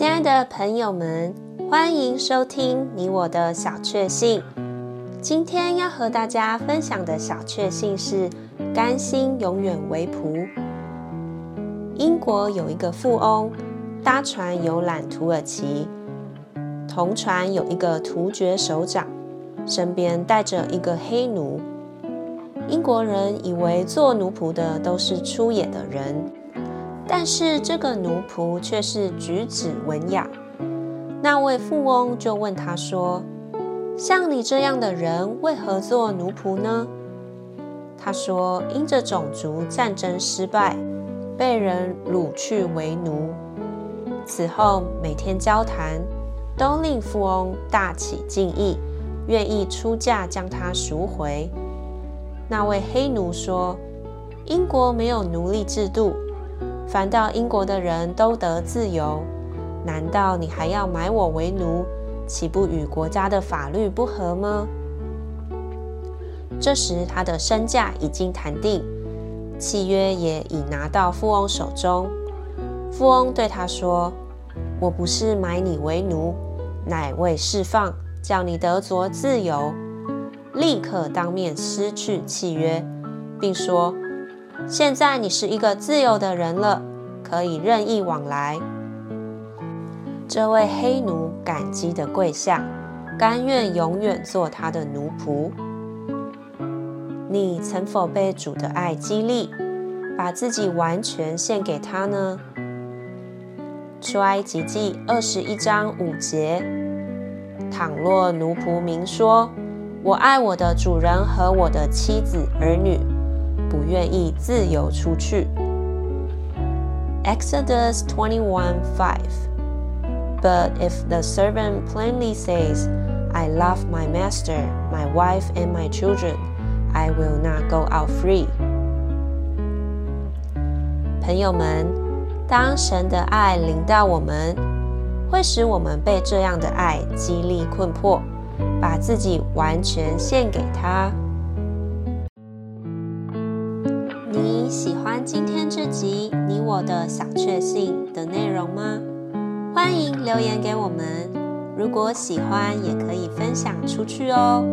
亲爱的朋友们，欢迎收听你我的小确幸。今天要和大家分享的小确幸是甘心永远为仆。英国有一个富翁搭船游览土耳其，同船有一个突厥首长，身边带着一个黑奴。英国人以为做奴仆的都是粗野的人，但是这个奴仆却是举止文雅。那位富翁就问他说：“像你这样的人，为何做奴仆呢？”他说：“因着种族战争失败，被人掳去为奴。此后每天交谈，都令富翁大起敬意，愿意出价将他赎回。”那位黑奴说：“英国没有奴隶制度，反倒英国的人都得自由。难道你还要买我为奴，岂不与国家的法律不合吗？”这时，他的身价已经谈定，契约也已拿到富翁手中。富翁对他说：“我不是买你为奴，乃为释放，叫你得着自由。”立刻当面撕去契约，并说：“现在你是一个自由的人了，可以任意往来。”这位黑奴感激地跪下，甘愿永远做他的奴仆。你曾否被主的爱激励，把自己完全献给他呢？出埃及记二十一章五节：倘若奴仆明说，我爱我的主人和我的妻子儿女，不愿意自由出去。Exodus 21:5 But if the servant plainly says, I love my master, my wife and my children, I will not go out free. 朋友们，当神的爱临到我们，会使我们被这样的爱激励困迫。把自己完全献给他。喜欢今天这集你我的小确幸的内容吗？欢迎留言给我们。如果喜欢，也可以分享出去哦。